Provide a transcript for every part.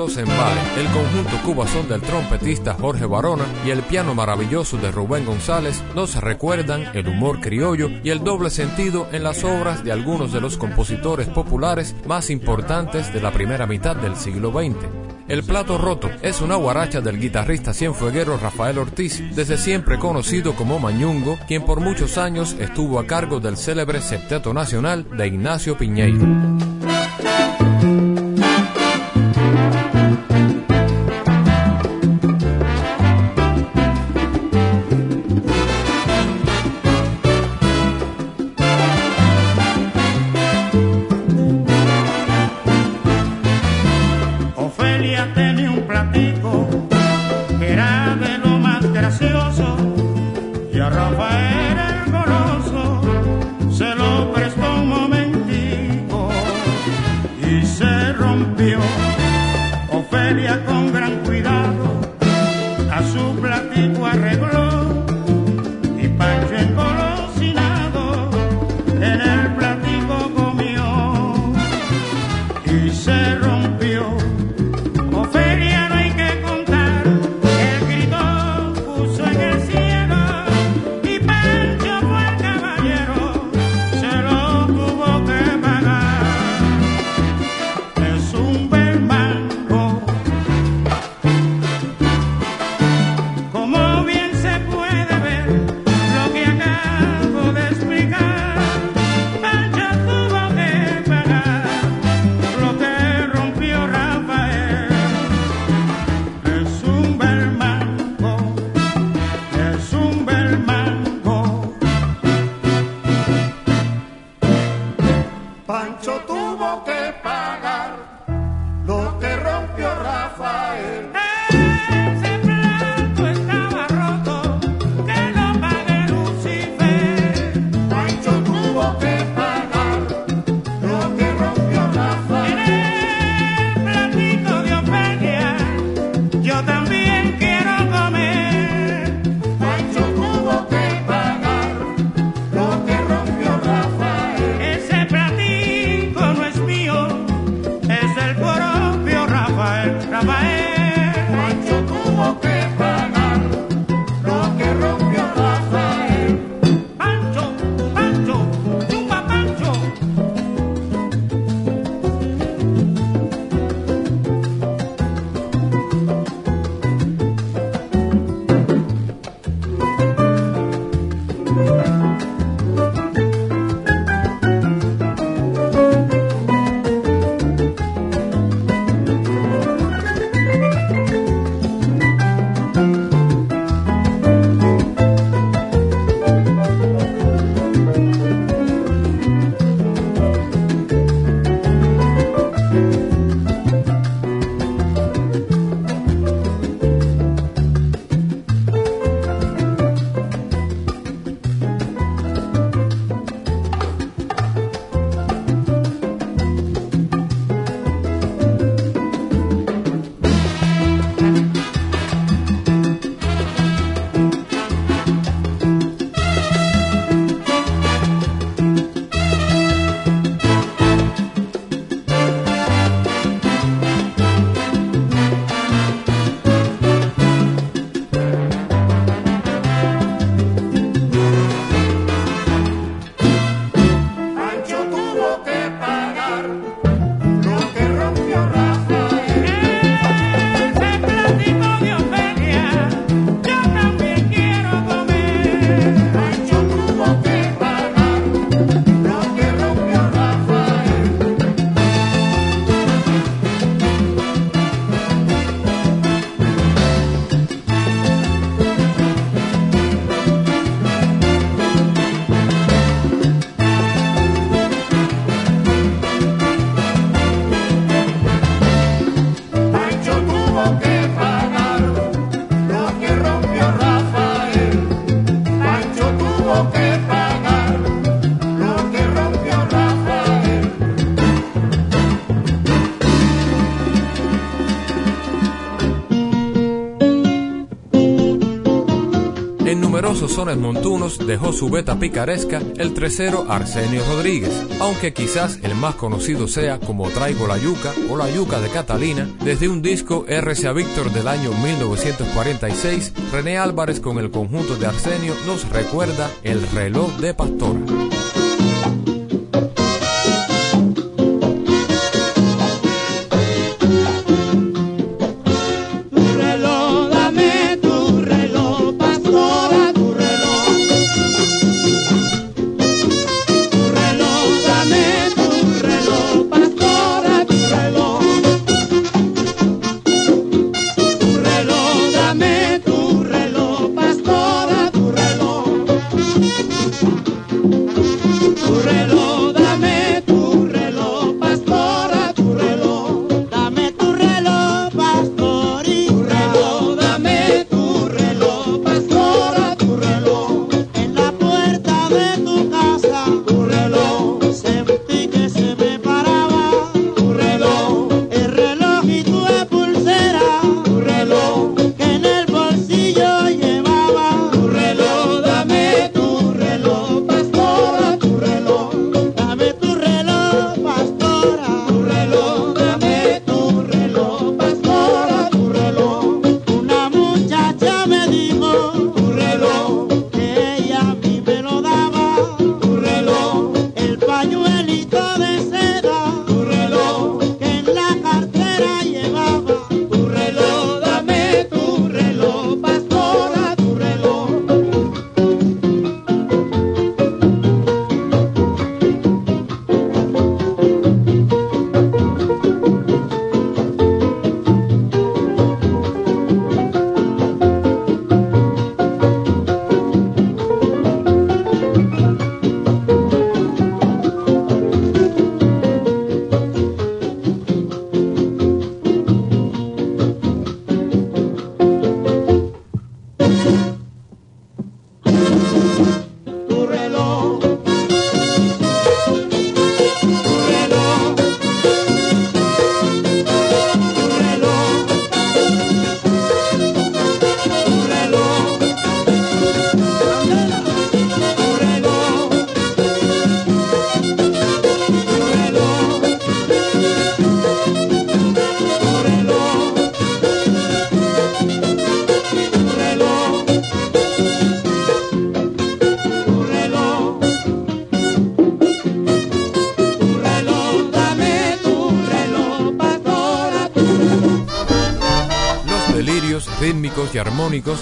Carlos Embale, el conjunto cubazón del trompetista Jorge Barona y el piano maravilloso de Rubén González nos recuerdan el humor criollo y el doble sentido en las obras de algunos de los compositores populares más importantes de la primera mitad del siglo XX. El plato roto es una guaracha del guitarrista cienfueguero Rafael Ortiz, desde siempre conocido como Mañungo, quien por muchos años estuvo a cargo del célebre Septeto Nacional de Ignacio Piñeiro. Sones montunos dejó su beta picaresca el tresero Arsenio Rodríguez, aunque quizás el más conocido sea como Traigo la Yuca o La Yuca de Catalina, desde un disco RCA Víctor del año 1946, René Álvarez con el conjunto de Arsenio nos recuerda El reloj de Pastora.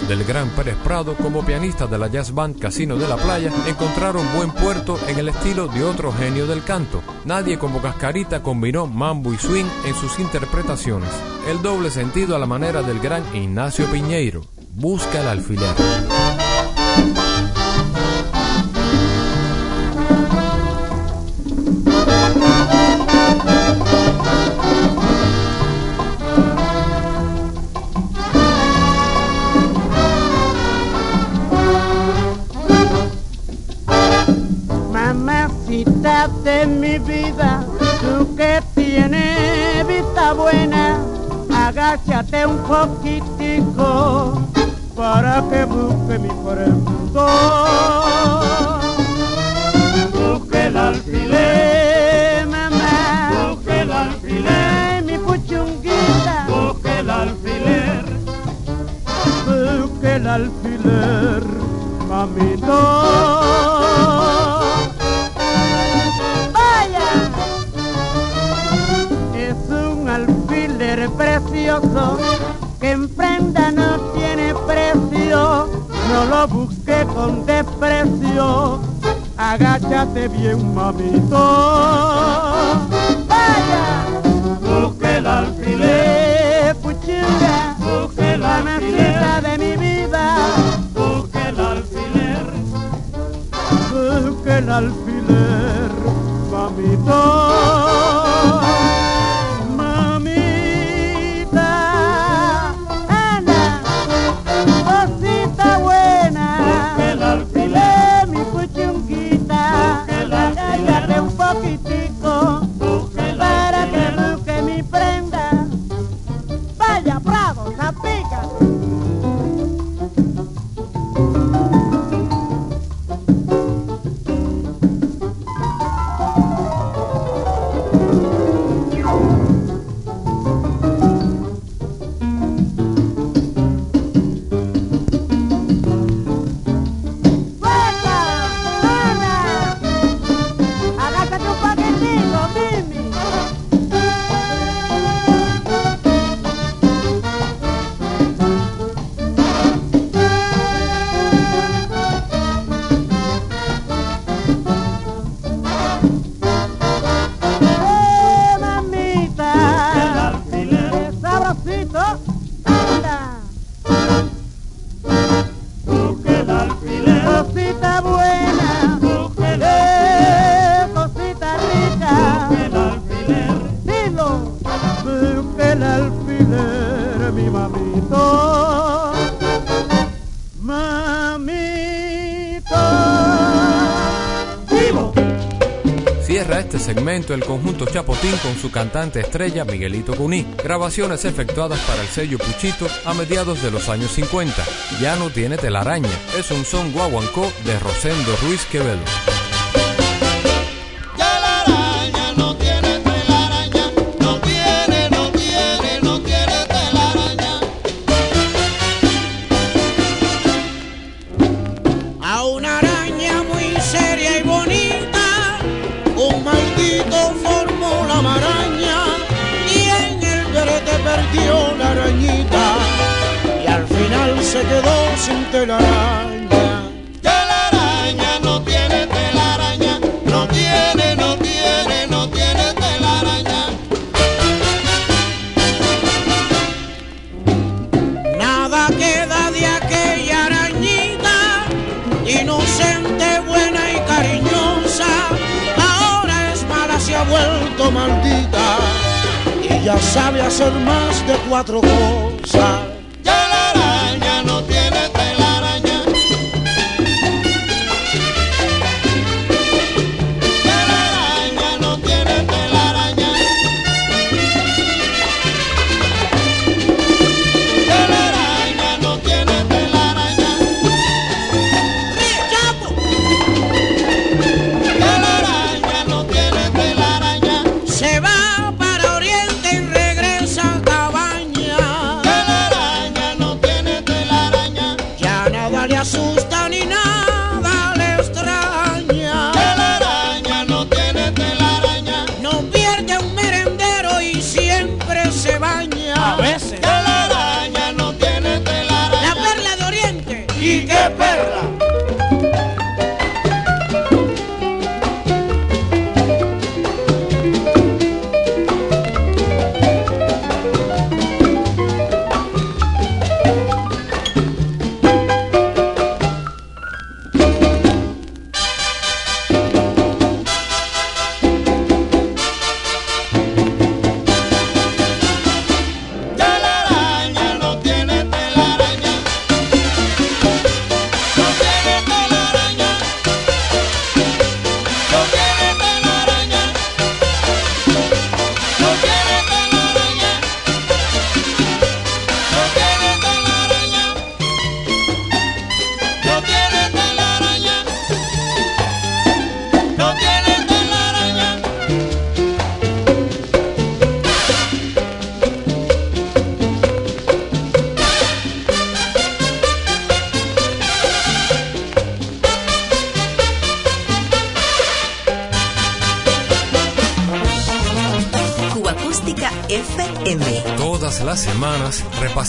Del gran Pérez Prado como pianista de la jazz band Casino de la Playa encontraron buen puerto en el estilo de otro genio del canto. Nadie como Cascarita combinó mambo y swing en sus interpretaciones. El doble sentido a la manera del gran Ignacio Piñeiro. Busca el alfiler. De mi vida, tú que tienes vista buena, agáchate un poquitico para que busque mi corazón. Busque el alfiler, mamá. Busque el alfiler, mi puchunguita. Busque el alfiler. Busque el alfiler, mamito. Que en prenda no tiene precio, no lo busque con desprecio, agáchate bien mamito. Vaya, busque el alfiler, puchilla, busque el alfiler. De mi vida, busque el alfiler, busque el alfiler, mamito. El conjunto Chapotín con su cantante estrella Miguelito Cuní. Grabaciones efectuadas para el sello Puchito a mediados de los años 50. Ya no tiene telaraña. Es un son guaguancó de Rosendo Ruiz Quevedo. Telaraña. Telaraña no tiene telaraña, no tiene, no tiene, no tiene telaraña. Nada queda de aquella arañita, inocente, buena y cariñosa. Ahora es mala, se ha vuelto maldita y ya sabe hacer más de cuatro cosas.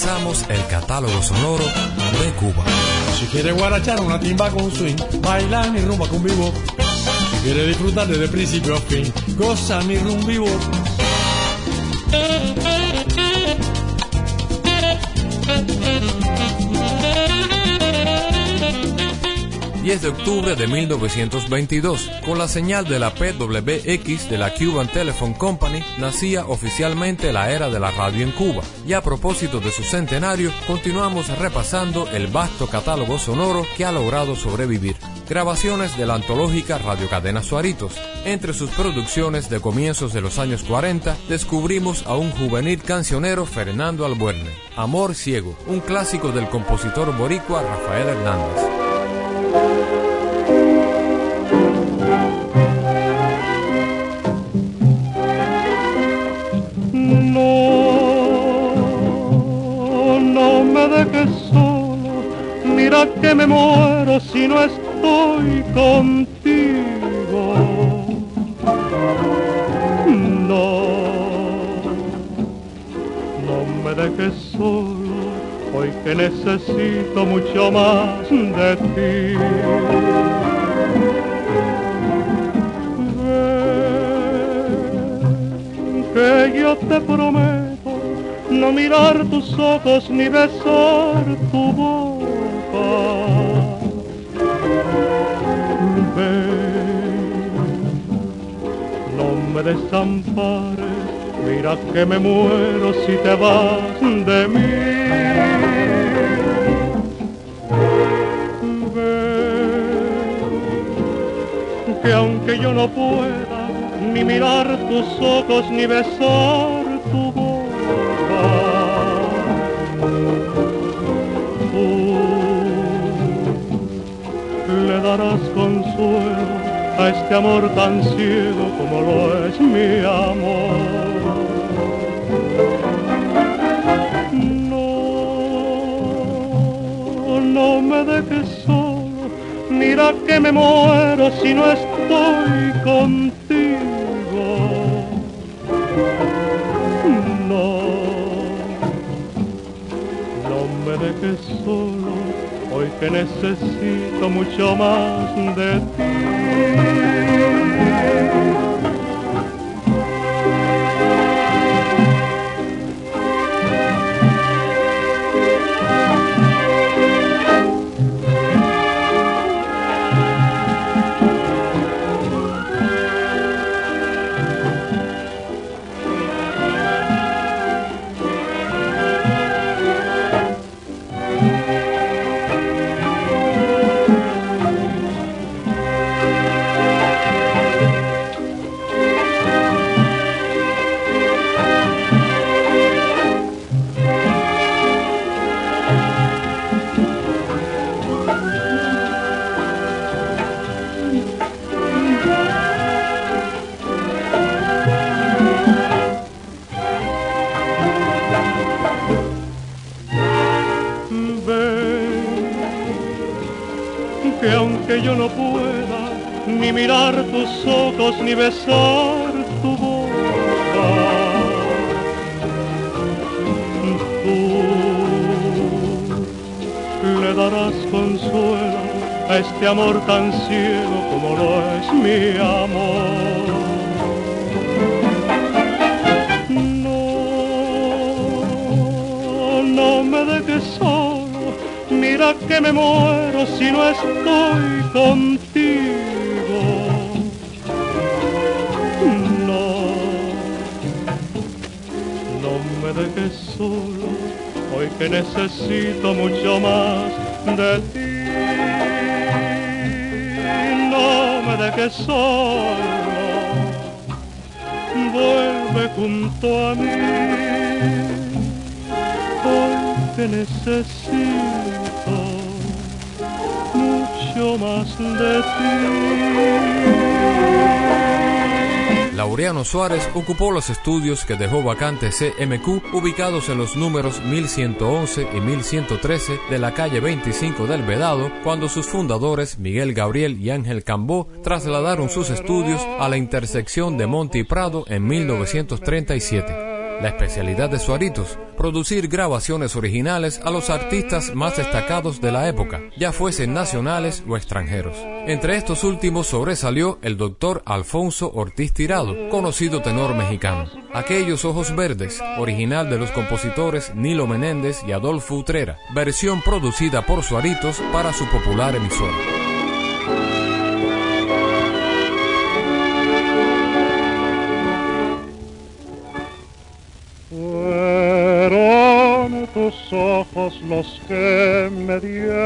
El catálogo sonoro de Cuba. Si quiere guarachar una timba con swing, bailar y rumba con vivo. Si quiere disfrutar desde principio a fin, goza mi rumba vivo. 10 de octubre de 1922, con la señal de la PWX de la Cuban Telephone Company, nacía oficialmente la era de la radio en Cuba. Y a propósito de su centenario, continuamos repasando el vasto catálogo sonoro que ha logrado sobrevivir. Grabaciones de la antológica Radio Cadena Suaritos. Entre sus producciones de comienzos de los años 40, descubrimos a un juvenil cancionero Fernando Albuerne. Amor Ciego, un clásico del compositor boricua Rafael Hernández. Que me muero si no estoy contigo. No, no me dejes solo, hoy que necesito mucho más de ti. que yo te prometo no mirar tus ojos ni besar tu voz no me desampares, mira que me muero si te vas de mí. Ven, que aunque yo no pueda ni mirar tus ojos, ni besar este amor tan ciego como lo es mi amor. No, no me dejes solo, mira que me muero si no estoy contigo. No, no me dejes solo, hoy que necesito mucho más de ti. Ni besar tu boca, tú le darás consuelo a este amor tan ciego como lo es mi amor. No, no me dejes solo, mira que me muero si no estoy contigo. Hoy que necesito mucho más de ti. No me dejes solo, vuelve junto a mí, hoy que necesito mucho más de ti. Laureano Suárez ocupó los estudios que dejó vacante CMQ ubicados en los números 1111 y 1113 de la calle 25 del Vedado cuando sus fundadores Miguel Gabriel y Ángel Cambó trasladaron sus estudios a la intersección de Monte y Prado en 1937. La especialidad de Suaritos, producir grabaciones originales a los artistas más destacados de la época, ya fuesen nacionales o extranjeros. Entre estos últimos sobresalió el doctor Alfonso Ortiz Tirado, conocido tenor mexicano. Aquellos ojos verdes, original de los compositores Nilo Menéndez y Adolfo Utrera, versión producida por Suaritos para su popular emisora. Tus ojos los que me dieron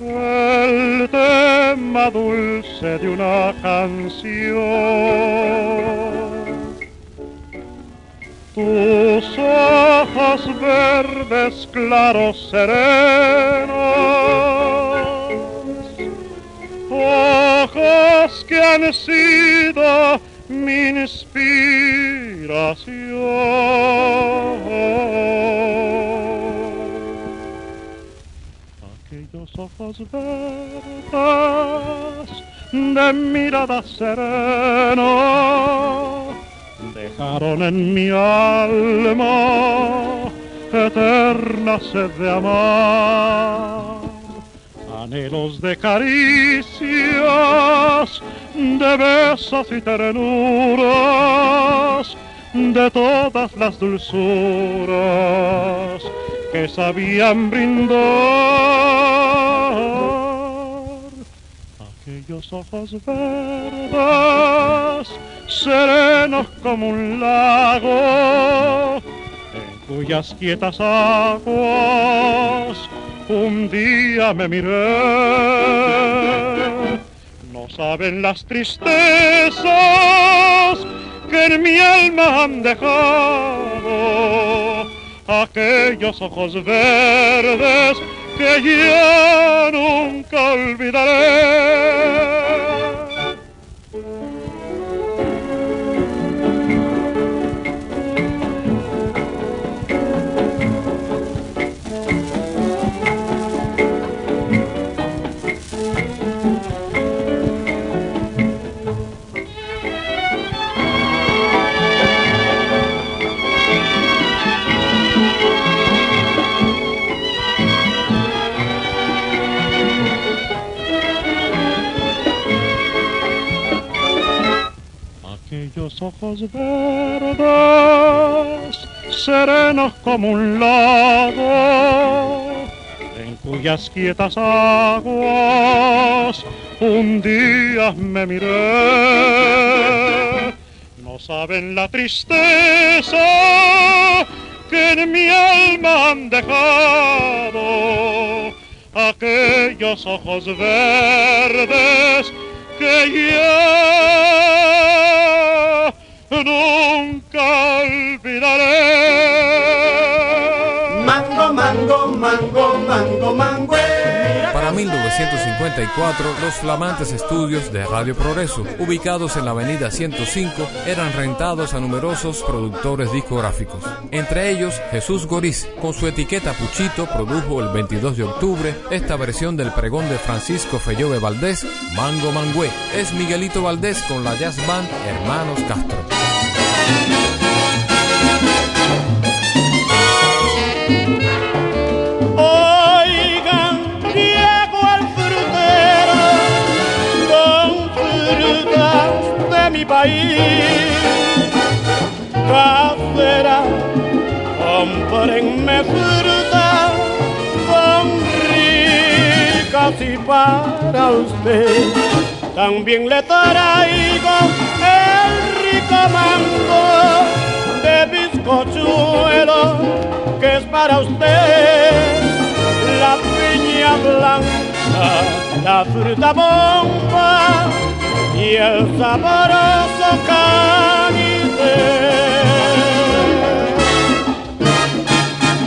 el tema dulce de una canción. Tus ojos verdes claros serenos, ojos que han sido mi inspiración. Aquellos ojos verdes de mirada serena dejaron en mi alma eterna sed de amar, anhelos de caricias, de besos y ternuras, de todas las dulzuras que sabían brindar. Aquellos ojos verdes, serenos como un lago, en cuyas quietas aguas un día me miré. No saben las tristezas que en mi alma han dejado aquellos ojos verdes que ya nunca olvidaré. Aquellos ojos verdes, serenos como un lago, en cuyas quietas aguas un día me miré. No saben la tristeza que en mi alma han dejado aquellos ojos verdes que ya nunca olvidaré. Mango, mango, mango, mango, mango. Para 1954, los flamantes estudios de Radio Progreso, ubicados en la avenida 105, eran rentados a numerosos productores discográficos. Entre ellos, Jesús Goriz, con su etiqueta Puchito, produjo el 22 de octubre esta versión del pregón de Francisco Fellove Valdés, Mango Mangüe. Es Miguelito Valdés con la jazz band Hermanos Castro. Mi país. Casera, comprenme frutas, son ricas y para usted. También le traigo el rico mango de bizcochuelo que es para usted la piña blanca, la fruta bomba y el sabroso canite.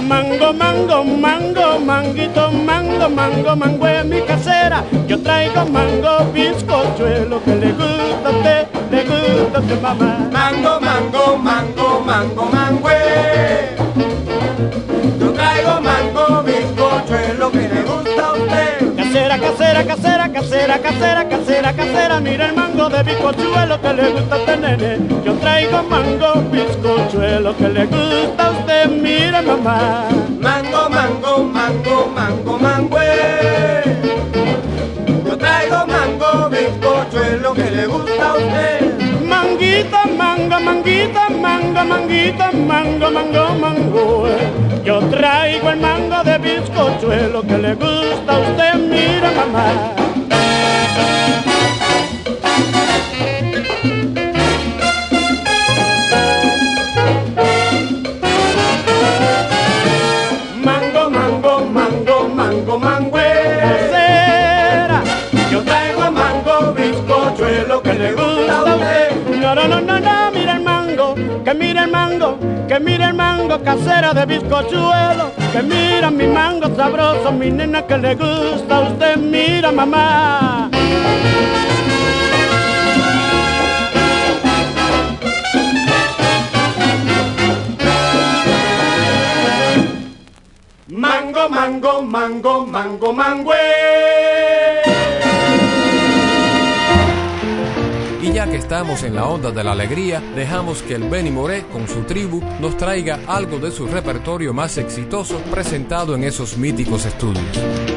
Mango, mango, mango, manguito, mango, mango, mango es mi casera. Yo traigo mango, bizcochuelo que le gusta a usted, le gusta a usted, mamá. Mango, mango, mango, mango, mango. Yo traigo mango, bizcochuelo que le gusta a usted. Casera, casera, casera, casera, casera, casera, casera, mira el mango de bizcochuelo que le gusta a este nene. Yo traigo mango, bizcochuelo que le gusta a usted, mira mamá. Mango, mango, mango, mango, mango. Yo traigo mango, bizcochuelo que le gusta a usted. Manguita, manga, manguita, manga, manguita, mango, mango, mango. Yo traigo el mango de bizcochuelo que le gusta a usted, mira mamá. Mango, mango, mango, mango, mango. Casera, Yo traigo mango, bizcochuelo que a mira el mango, que mira el mango, casera de bizcochuelo, que mira mi mango sabroso, mi nena que le gusta usted, mira mamá. Mango, mango, mango, mango, mango. Ya que estamos en la onda de la alegría, dejamos que el Benny Moré con su tribu nos traiga algo de su repertorio más exitoso presentado en esos míticos estudios.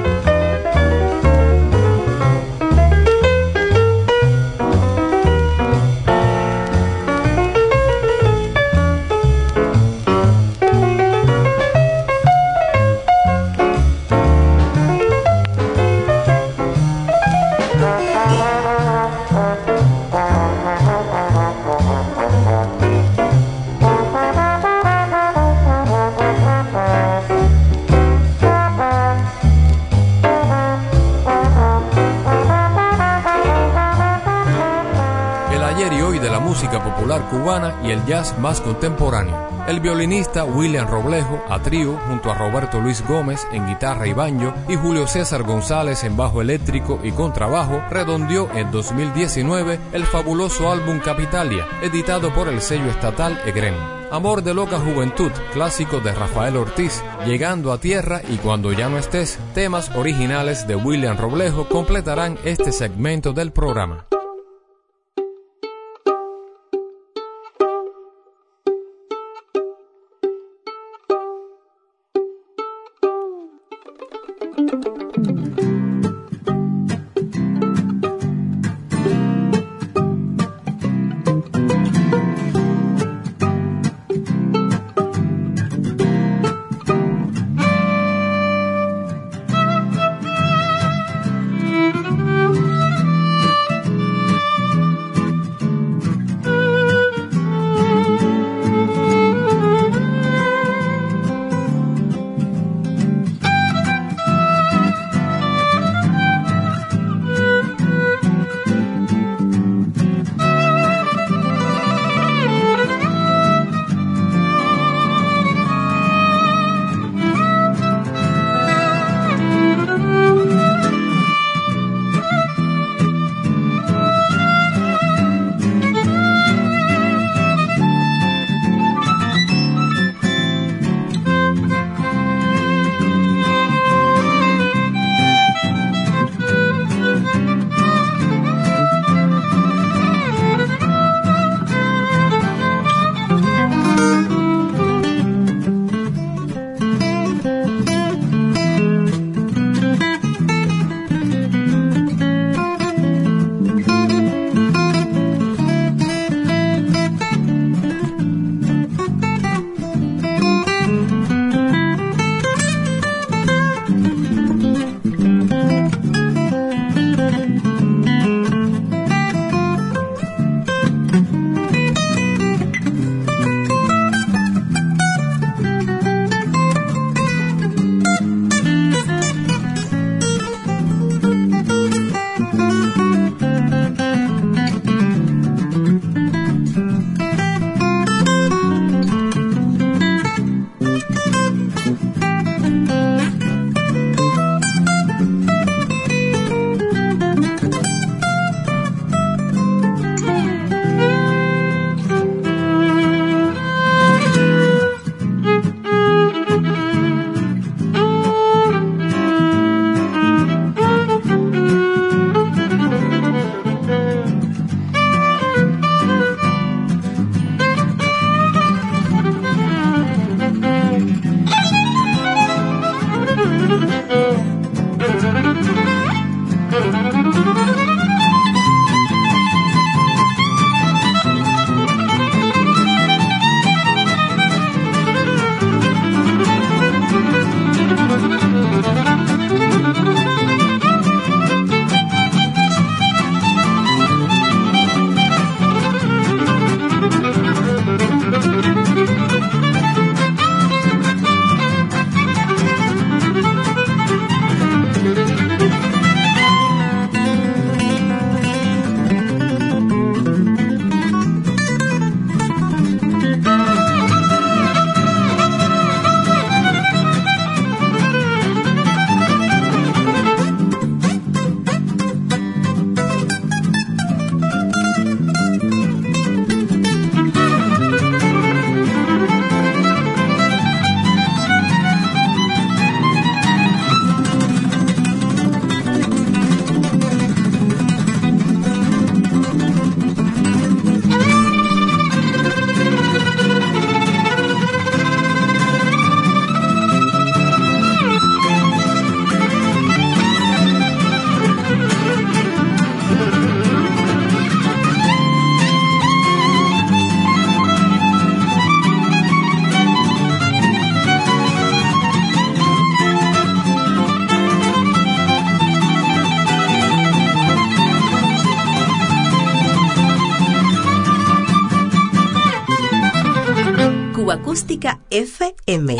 Más contemporáneo. El violinista William Roblejo a trío junto a Roberto Luis Gómez en guitarra y banjo y Julio César González en bajo eléctrico y contrabajo redondeó en 2019 el fabuloso álbum Capitalia, editado por el sello estatal EGREM. Amor de loca juventud, clásico de Rafael Ortiz, Llegando a tierra y cuando ya no estés, temas originales de William Roblejo completarán este segmento del programa. Acústica FM.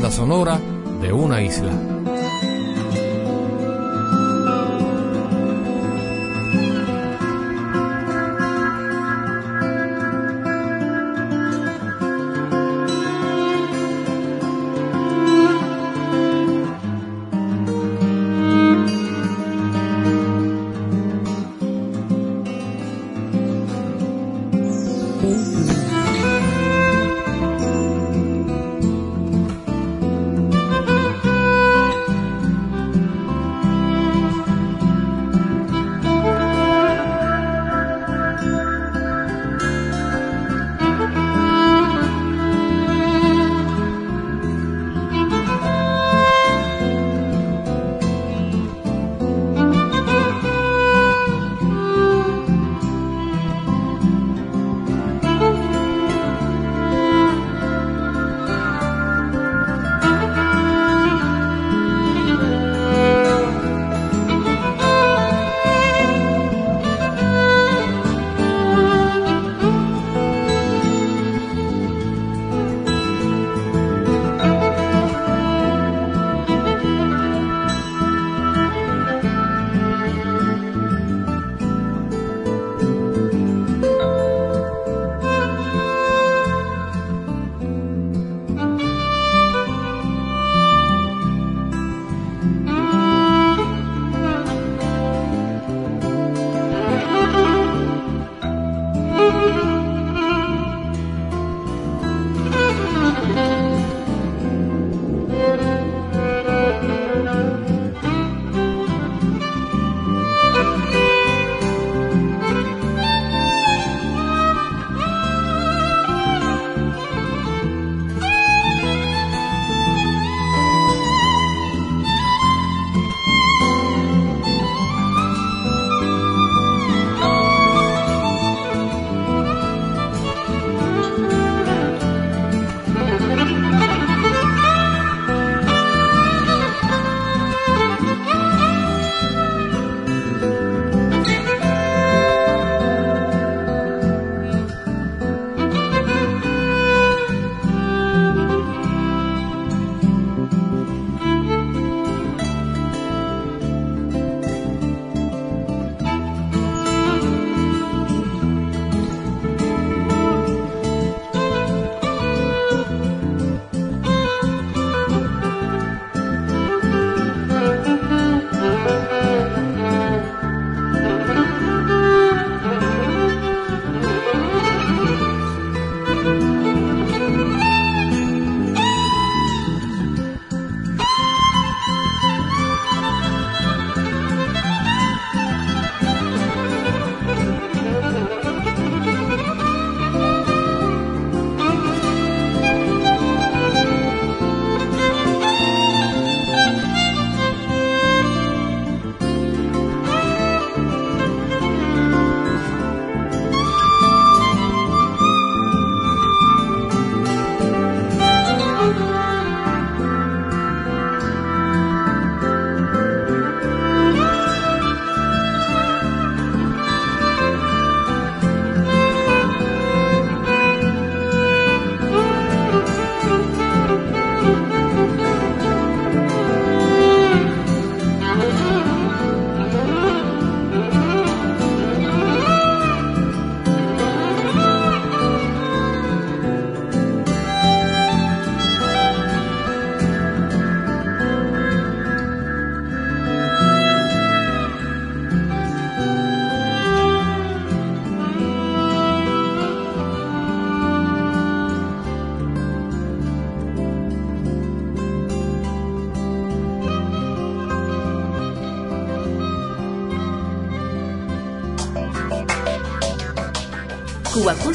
Banda sonora de una isla.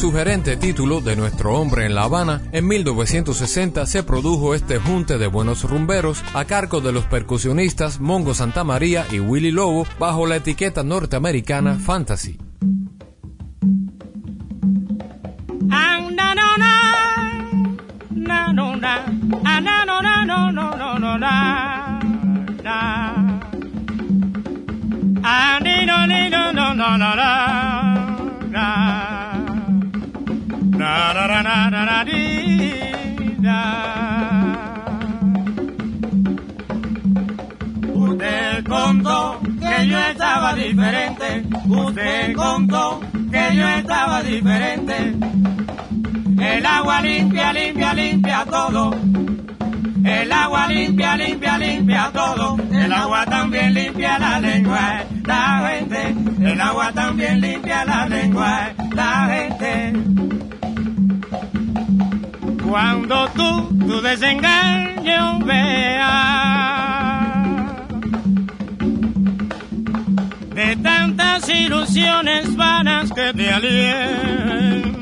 Sugerente título de Nuestro hombre en La Habana, en 1960 se produjo este junte de buenos rumberos a cargo de los percusionistas Mongo Santa María y Willy Lobo bajo la etiqueta norteamericana Fantasy. Usted contó que yo estaba diferente. Usted contó que yo estaba diferente. El agua limpia, limpia, limpia todo. El agua limpia, limpia, limpia todo. El agua también limpia la lengua, la gente. El agua también limpia la lengua, la gente. Cuando tú tu desengaño veas de tantas ilusiones vanas que te alientan.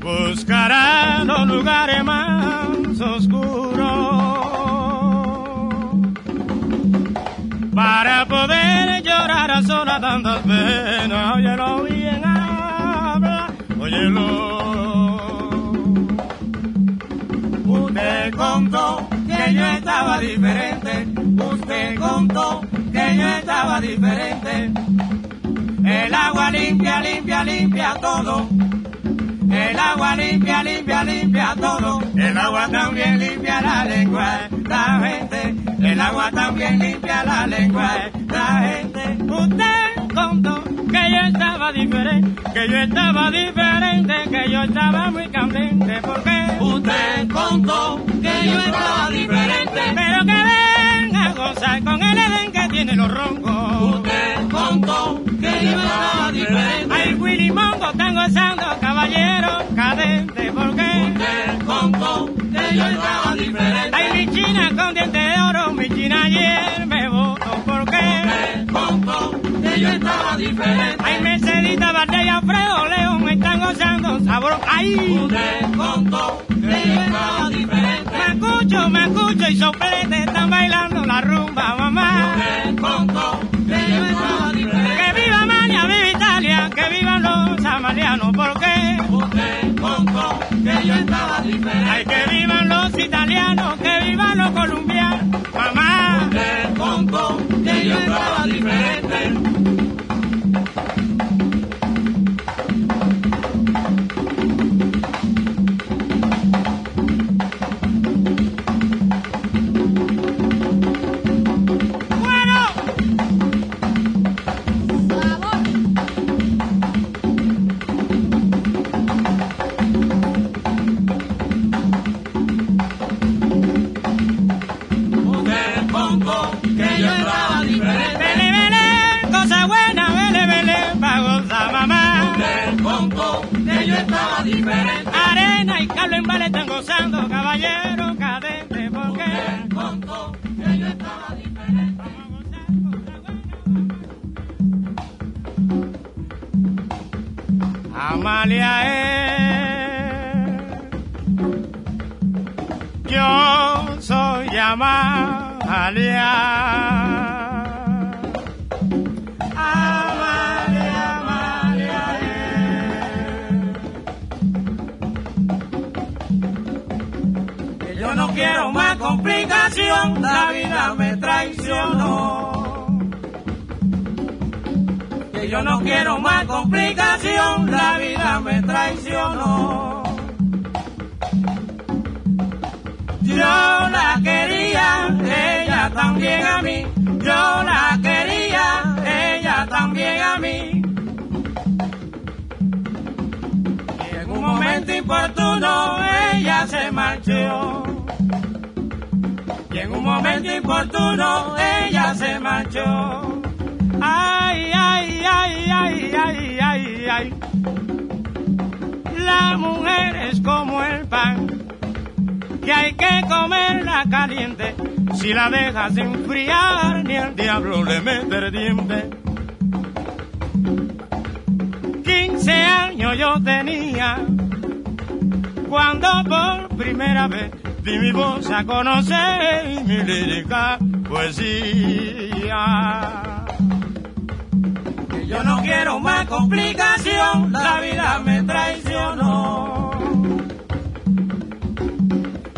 Buscará los lugares más oscuros para poder llorar a solas tantas penas. Usted contó que yo estaba diferente. Usted contó que yo estaba diferente. El agua limpia, limpia, limpia todo. El agua limpia, limpia, limpia todo. El agua también limpia la lengua, la gente. El agua también limpia la lengua, la gente. Usted contó que yo estaba diferente, que yo estaba diferente, que yo estaba muy candente. Porque usted contó que yo estaba diferente. Pero que venga a gozar con el Edén que tiene los roncos. Usted contó que yo estaba diferente. Ay, Willy Mongo están gozando, caballero cadente. Porque usted contó que yo estaba diferente. Ay, mi china con dientes de oro, mi china ayer me votó. Que yo estaba diferente. Ay, Mercedita, Valdés y Alfredo León están gozando sabor. Ay, usted contó que yo estaba diferente. Me escucho, me escucho y soplete están bailando la rumba, mamá. Usted contó que yo estaba diferente. Que viva Mania, viva Italia, que vivan los amalianos, porque usted contó que yo estaba diferente. Ay, que vivan los italianos, que vivan los colombianos, mamá. Usted contó que yo estaba diferente. Gozando, caballero cadente, porque Usted contó que yo estaba diferente. Amalia es. Yo soy. Amalia, la vida me traicionó. Que yo no quiero más complicación, la vida me traicionó. Yo la quería, ella también a mí, yo la quería, ella también a mí. Y en un momento importuno ella se marchó. En un momento importuno ella se marchó. Ay, ay, ay, ay, ay, ay, ay. La mujer es como el pan, que hay que comerla caliente. Si la dejas enfriar, ni el diablo le mete el diente. 15 años yo tenía cuando por primera vez di mi voz a conocer y mi lírica poesía. Que yo no quiero más complicación, la vida me traicionó.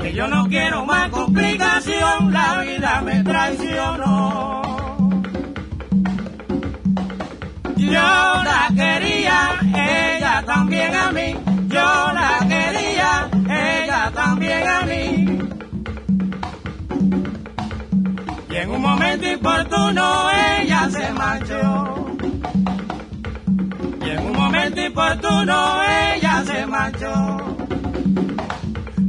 Que yo no quiero más complicación, la vida me traicionó. Yo la quería, importuno ella se marchó. Y en un momento importuno ella se marchó.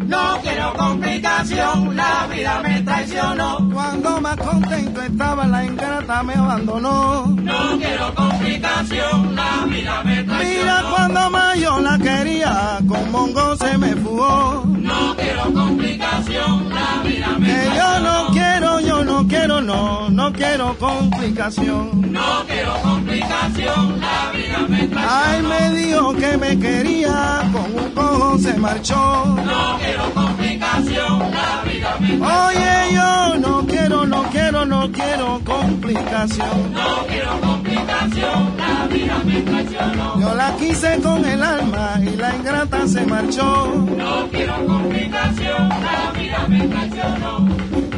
No quiero complicación, la vida me traicionó. Cuando más contento estaba la ingrata me abandonó. No quiero complicación, la vida me traicionó. Mira cuando más yo la quería, con mongo se me fugó. No quiero complicación, la vida me Que yo no quiero, yo no quiero, no, no quiero complicación. No quiero complicación, la vida me traicionó. Ay, me dijo que me quería, con un cojo se marchó. No quiero complicación, la vida me traicionó. Oye, yo no quiero, no quiero, no quiero complicación. No quiero complicación, la vida me traicionó. Yo la quise con el alma y la ingrata se marchó. No quiero complicación, la vida me traicionó.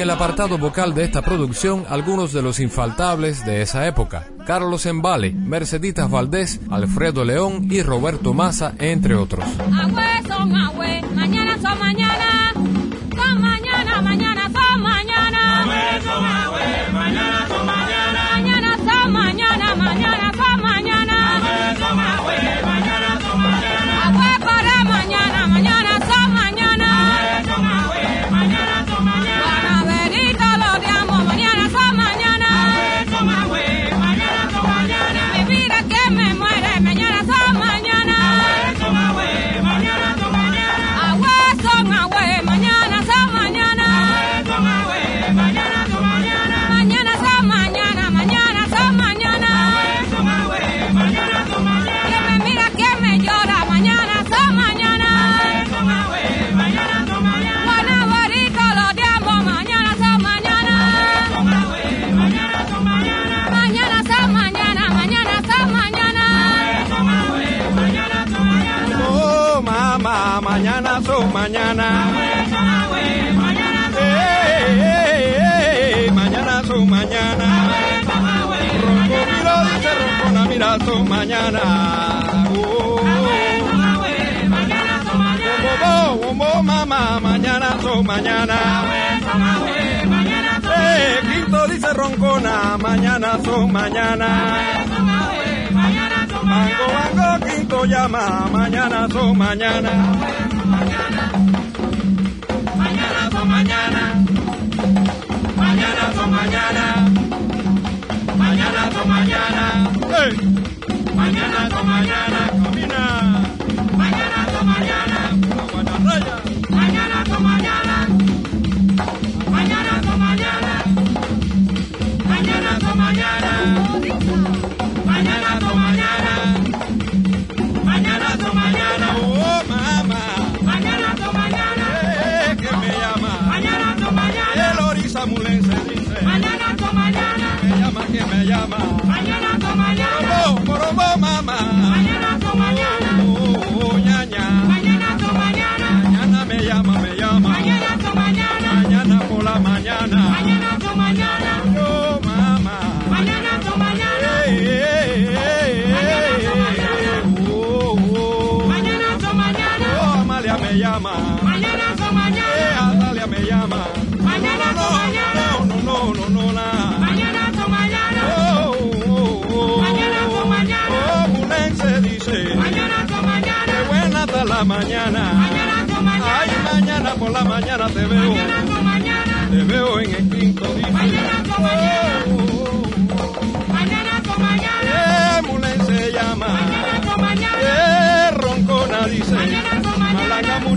En el apartado vocal de esta producción, algunos de los infaltables de esa época. Carlos Embale, Merceditas Valdés, Alfredo León y Roberto Massa, entre otros. Mañana Eh, quinto dice roncona, mañana son mañana. Mango, mango, quinto llama, mañana son mañana. mañana son mañana. Mañana son mañana. Mañana son mañana. Mañana son Mañana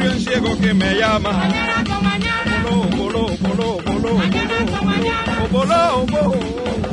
Dame un ciego que me llama. Mañana con mañana. Voló, voló, voló, voló. Mañana con mañana. Voló, voló.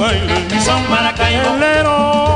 baile y son maracayeros.